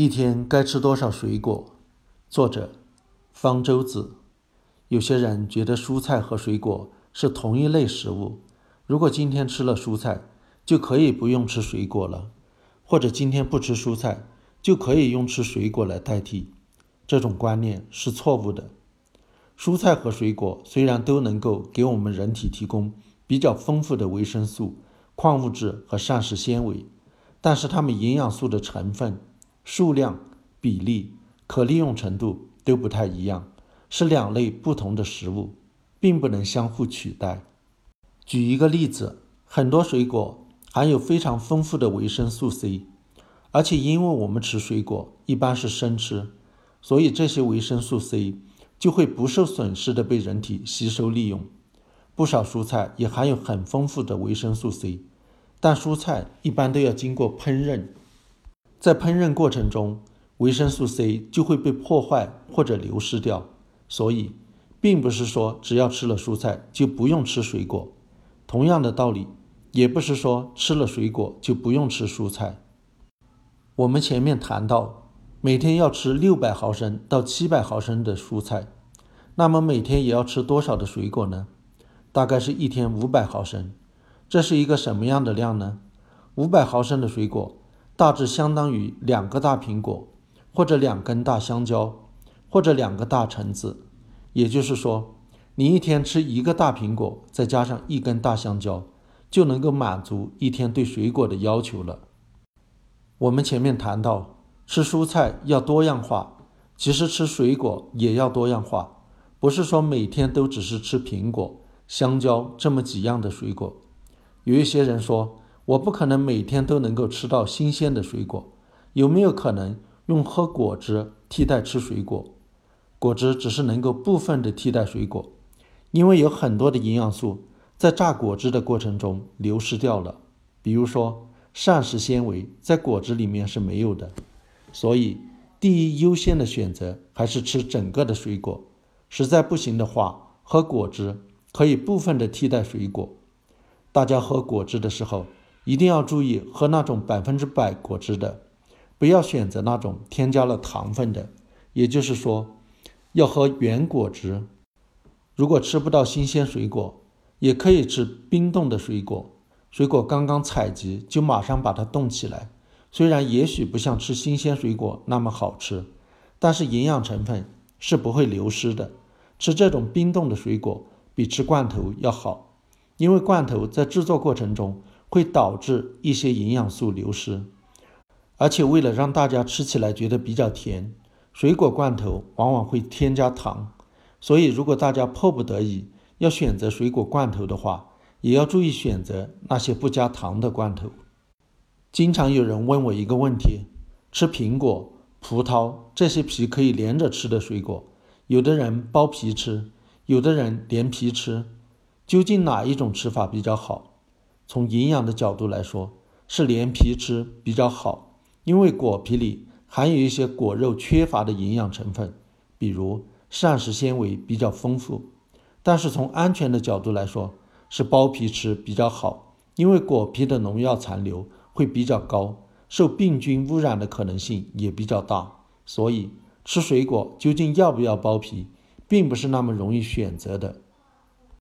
一天该吃多少水果？作者：方舟子。有些人觉得蔬菜和水果是同一类食物，如果今天吃了蔬菜，就可以不用吃水果了；或者今天不吃蔬菜，就可以用吃水果来代替。这种观念是错误的。蔬菜和水果虽然都能够给我们人体提供比较丰富的维生素、矿物质和膳食纤维，但是它们营养素的成分。数量、比例、可利用程度都不太一样，是两类不同的食物，并不能相互取代。举一个例子，很多水果含有非常丰富的维生素 C，而且因为我们吃水果一般是生吃，所以这些维生素 C 就会不受损失的被人体吸收利用。不少蔬菜也含有很丰富的维生素 C，但蔬菜一般都要经过烹饪。在烹饪过程中，维生素 C 就会被破坏或者流失掉，所以并不是说只要吃了蔬菜就不用吃水果。同样的道理，也不是说吃了水果就不用吃蔬菜。我们前面谈到，每天要吃六百毫升到七百毫升的蔬菜，那么每天也要吃多少的水果呢？大概是一天五百毫升。这是一个什么样的量呢？五百毫升的水果。大致相当于两个大苹果，或者两根大香蕉，或者两个大橙子。也就是说，你一天吃一个大苹果，再加上一根大香蕉，就能够满足一天对水果的要求了。我们前面谈到，吃蔬菜要多样化，其实吃水果也要多样化，不是说每天都只是吃苹果、香蕉这么几样的水果。有一些人说。我不可能每天都能够吃到新鲜的水果，有没有可能用喝果汁替代吃水果？果汁只是能够部分的替代水果，因为有很多的营养素在榨果汁的过程中流失掉了，比如说膳食纤维在果汁里面是没有的，所以第一优先的选择还是吃整个的水果。实在不行的话，喝果汁可以部分的替代水果。大家喝果汁的时候。一定要注意喝那种百分之百果汁的，不要选择那种添加了糖分的。也就是说，要喝原果汁。如果吃不到新鲜水果，也可以吃冰冻的水果。水果刚刚采集就马上把它冻起来，虽然也许不像吃新鲜水果那么好吃，但是营养成分是不会流失的。吃这种冰冻的水果比吃罐头要好，因为罐头在制作过程中。会导致一些营养素流失，而且为了让大家吃起来觉得比较甜，水果罐头往往会添加糖。所以，如果大家迫不得已要选择水果罐头的话，也要注意选择那些不加糖的罐头。经常有人问我一个问题：吃苹果、葡萄这些皮可以连着吃的水果，有的人剥皮吃，有的人连皮吃，究竟哪一种吃法比较好？从营养的角度来说，是连皮吃比较好，因为果皮里含有一些果肉缺乏的营养成分，比如膳食纤维比较丰富。但是从安全的角度来说，是剥皮吃比较好，因为果皮的农药残留会比较高，受病菌污染的可能性也比较大。所以吃水果究竟要不要剥皮，并不是那么容易选择的。